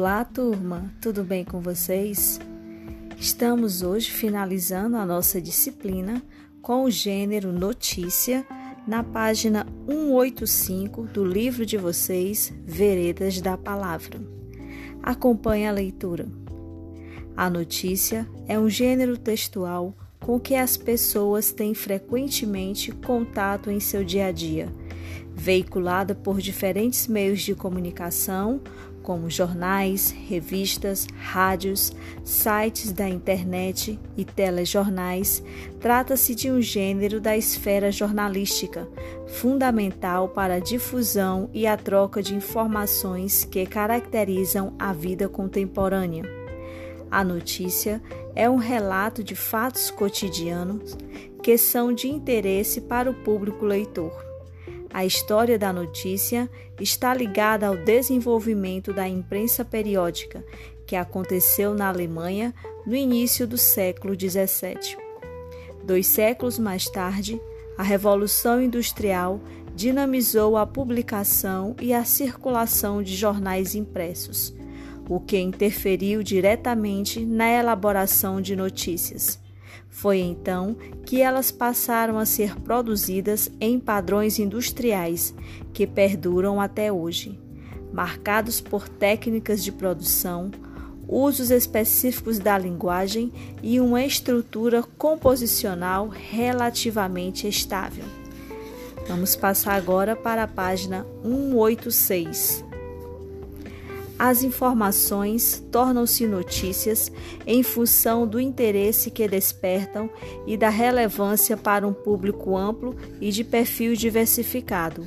Olá, turma, tudo bem com vocês? Estamos hoje finalizando a nossa disciplina com o gênero notícia na página 185 do livro de vocês, Veredas da Palavra. Acompanhe a leitura. A notícia é um gênero textual com que as pessoas têm frequentemente contato em seu dia a dia, veiculada por diferentes meios de comunicação como jornais, revistas, rádios, sites da internet e telejornais, trata-se de um gênero da esfera jornalística, fundamental para a difusão e a troca de informações que caracterizam a vida contemporânea. A notícia é um relato de fatos cotidianos que são de interesse para o público leitor. A história da notícia está ligada ao desenvolvimento da imprensa periódica, que aconteceu na Alemanha no início do século XVII. Dois séculos mais tarde, a Revolução Industrial dinamizou a publicação e a circulação de jornais impressos, o que interferiu diretamente na elaboração de notícias. Foi então que elas passaram a ser produzidas em padrões industriais que perduram até hoje, marcados por técnicas de produção, usos específicos da linguagem e uma estrutura composicional relativamente estável. Vamos passar agora para a página 186. As informações tornam-se notícias em função do interesse que despertam e da relevância para um público amplo e de perfil diversificado.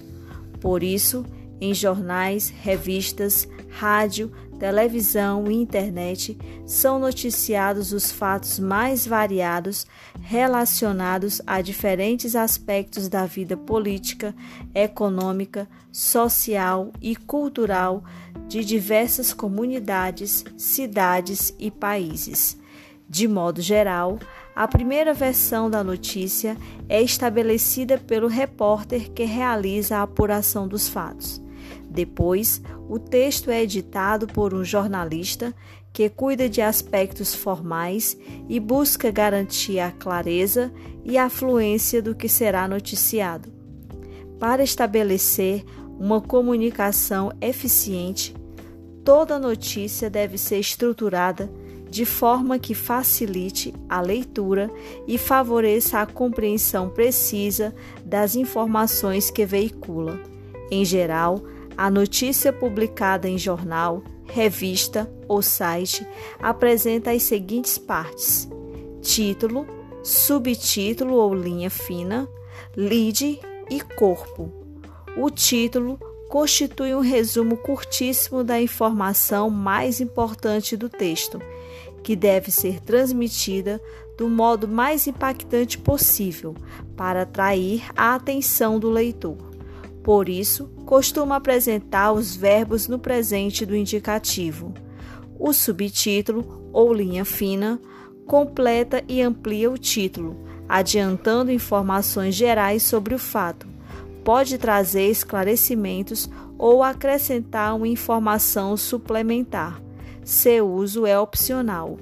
Por isso, em jornais, revistas, rádio, televisão e internet são noticiados os fatos mais variados relacionados a diferentes aspectos da vida política, econômica, social e cultural de diversas comunidades, cidades e países. De modo geral, a primeira versão da notícia é estabelecida pelo repórter que realiza a apuração dos fatos. Depois, o texto é editado por um jornalista que cuida de aspectos formais e busca garantir a clareza e a fluência do que será noticiado. Para estabelecer uma comunicação eficiente, toda notícia deve ser estruturada de forma que facilite a leitura e favoreça a compreensão precisa das informações que veicula. Em geral, a notícia publicada em jornal, revista ou site apresenta as seguintes partes: título, subtítulo ou linha fina, lead e corpo. O título constitui um resumo curtíssimo da informação mais importante do texto, que deve ser transmitida do modo mais impactante possível para atrair a atenção do leitor. Por isso, costuma apresentar os verbos no presente do indicativo. O subtítulo ou linha fina completa e amplia o título, adiantando informações gerais sobre o fato pode trazer esclarecimentos ou acrescentar uma informação suplementar. Seu uso é opcional.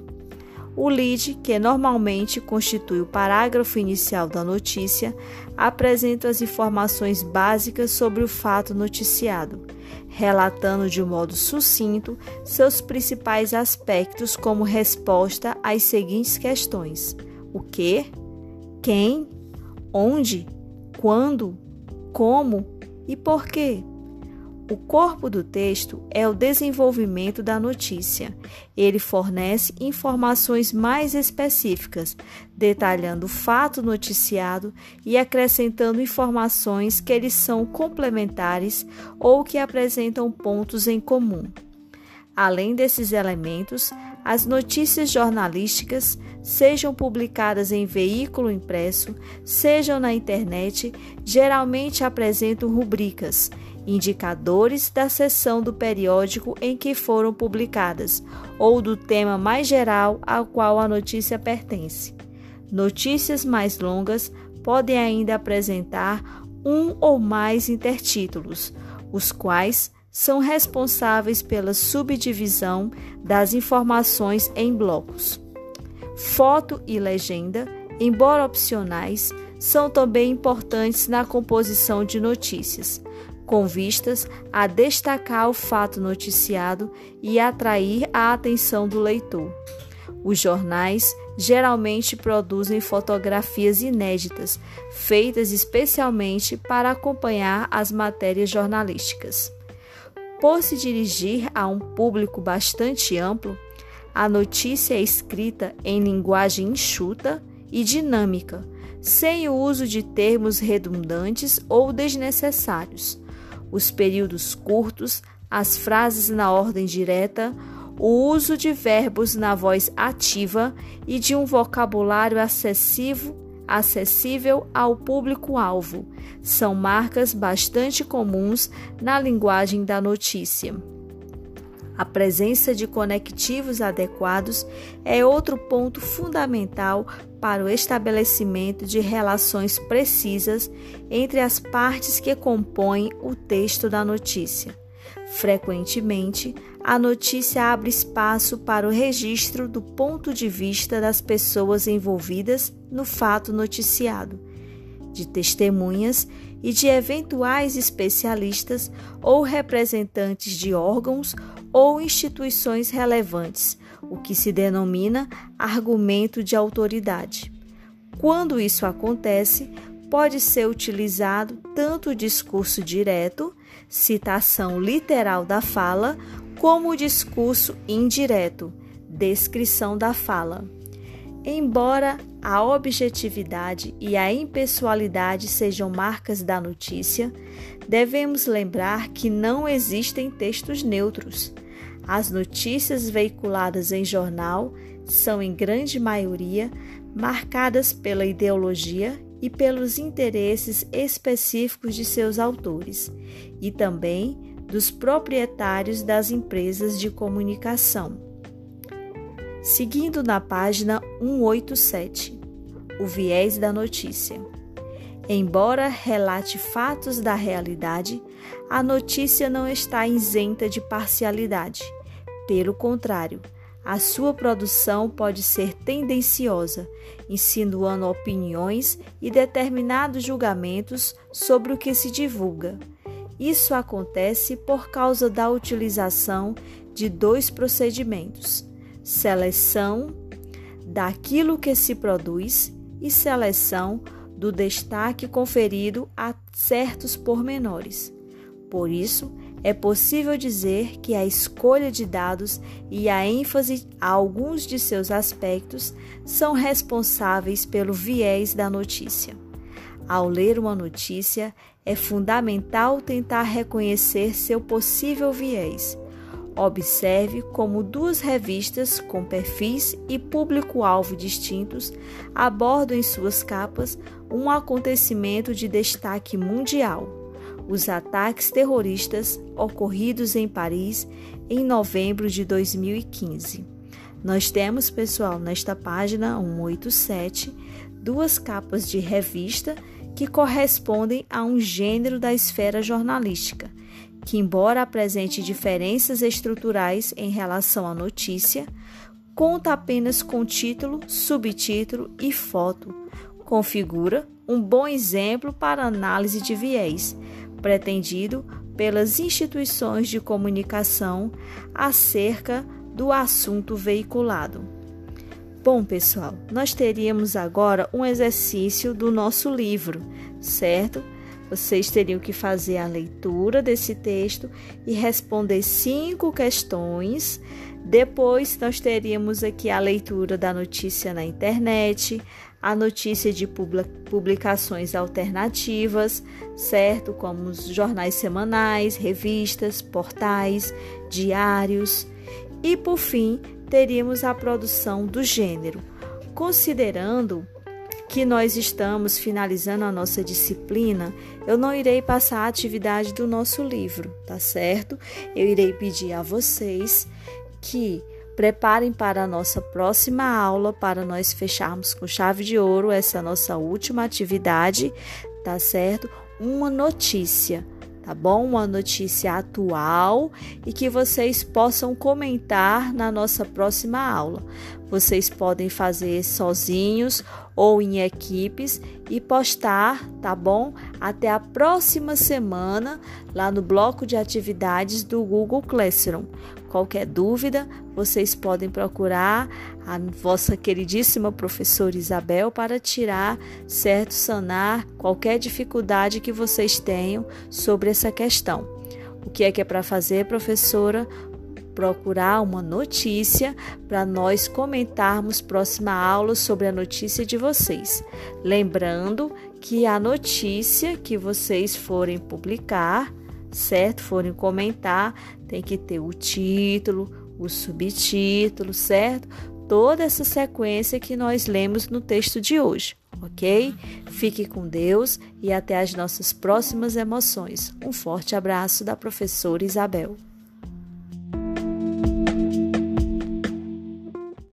O lead, que normalmente constitui o parágrafo inicial da notícia, apresenta as informações básicas sobre o fato noticiado, relatando de modo sucinto seus principais aspectos como resposta às seguintes questões: o que, quem, onde, quando, como e por quê. O corpo do texto é o desenvolvimento da notícia. Ele fornece informações mais específicas, detalhando o fato noticiado e acrescentando informações que eles são complementares ou que apresentam pontos em comum. Além desses elementos, as notícias jornalísticas, sejam publicadas em veículo impresso, sejam na internet, geralmente apresentam rubricas, indicadores da seção do periódico em que foram publicadas ou do tema mais geral ao qual a notícia pertence. Notícias mais longas podem ainda apresentar um ou mais intertítulos, os quais são responsáveis pela subdivisão das informações em blocos. Foto e legenda, embora opcionais, são também importantes na composição de notícias, com vistas a destacar o fato noticiado e atrair a atenção do leitor. Os jornais geralmente produzem fotografias inéditas, feitas especialmente para acompanhar as matérias jornalísticas. Por se dirigir a um público bastante amplo, a notícia é escrita em linguagem enxuta e dinâmica, sem o uso de termos redundantes ou desnecessários. Os períodos curtos, as frases na ordem direta, o uso de verbos na voz ativa e de um vocabulário acessível, acessível ao público-alvo. São marcas bastante comuns na linguagem da notícia. A presença de conectivos adequados é outro ponto fundamental para o estabelecimento de relações precisas entre as partes que compõem o texto da notícia. Frequentemente, a notícia abre espaço para o registro do ponto de vista das pessoas envolvidas no fato noticiado, de testemunhas e de eventuais especialistas ou representantes de órgãos ou instituições relevantes, o que se denomina argumento de autoridade. Quando isso acontece, pode ser utilizado tanto o discurso direto, citação literal da fala, como o discurso indireto, descrição da fala. Embora a objetividade e a impessoalidade sejam marcas da notícia, devemos lembrar que não existem textos neutros. As notícias veiculadas em jornal são, em grande maioria, marcadas pela ideologia e pelos interesses específicos de seus autores, e também dos proprietários das empresas de comunicação. Seguindo na página 187, o viés da notícia. Embora relate fatos da realidade, a notícia não está isenta de parcialidade. Pelo contrário, a sua produção pode ser tendenciosa, insinuando opiniões e determinados julgamentos sobre o que se divulga isso acontece por causa da utilização de dois procedimentos: seleção daquilo que se produz e seleção do destaque conferido a certos pormenores. Por isso, é possível dizer que a escolha de dados e a ênfase a alguns de seus aspectos são responsáveis pelo viés da notícia. Ao ler uma notícia, é fundamental tentar reconhecer seu possível viés. Observe como duas revistas com perfis e público-alvo distintos abordam em suas capas um acontecimento de destaque mundial: os ataques terroristas ocorridos em Paris em novembro de 2015. Nós temos, pessoal, nesta página 187, duas capas de revista que correspondem a um gênero da esfera jornalística, que, embora apresente diferenças estruturais em relação à notícia, conta apenas com título, subtítulo e foto. Configura um bom exemplo para análise de viés, pretendido pelas instituições de comunicação acerca do assunto veiculado. Bom, pessoal, nós teríamos agora um exercício do nosso livro, certo? Vocês teriam que fazer a leitura desse texto e responder cinco questões. Depois, nós teríamos aqui a leitura da notícia na internet, a notícia de publicações alternativas, certo? Como os jornais semanais, revistas, portais, diários. E, por fim, teríamos a produção do gênero. Considerando que nós estamos finalizando a nossa disciplina, eu não irei passar a atividade do nosso livro, tá certo? Eu irei pedir a vocês que preparem para a nossa próxima aula para nós fecharmos com chave de ouro essa nossa última atividade, tá certo? Uma notícia tá bom? Uma notícia atual e que vocês possam comentar na nossa próxima aula. Vocês podem fazer sozinhos ou em equipes e postar, tá bom? Até a próxima semana lá no bloco de atividades do Google Classroom. Qualquer dúvida, vocês podem procurar a vossa queridíssima professora Isabel para tirar, certo, sanar qualquer dificuldade que vocês tenham sobre essa questão. O que é que é para fazer, professora? Procurar uma notícia para nós comentarmos próxima aula sobre a notícia de vocês. Lembrando que a notícia que vocês forem publicar, certo? Forem comentar, tem que ter o título, o subtítulo, certo? Toda essa sequência que nós lemos no texto de hoje, ok? Fique com Deus e até as nossas próximas emoções. Um forte abraço da professora Isabel.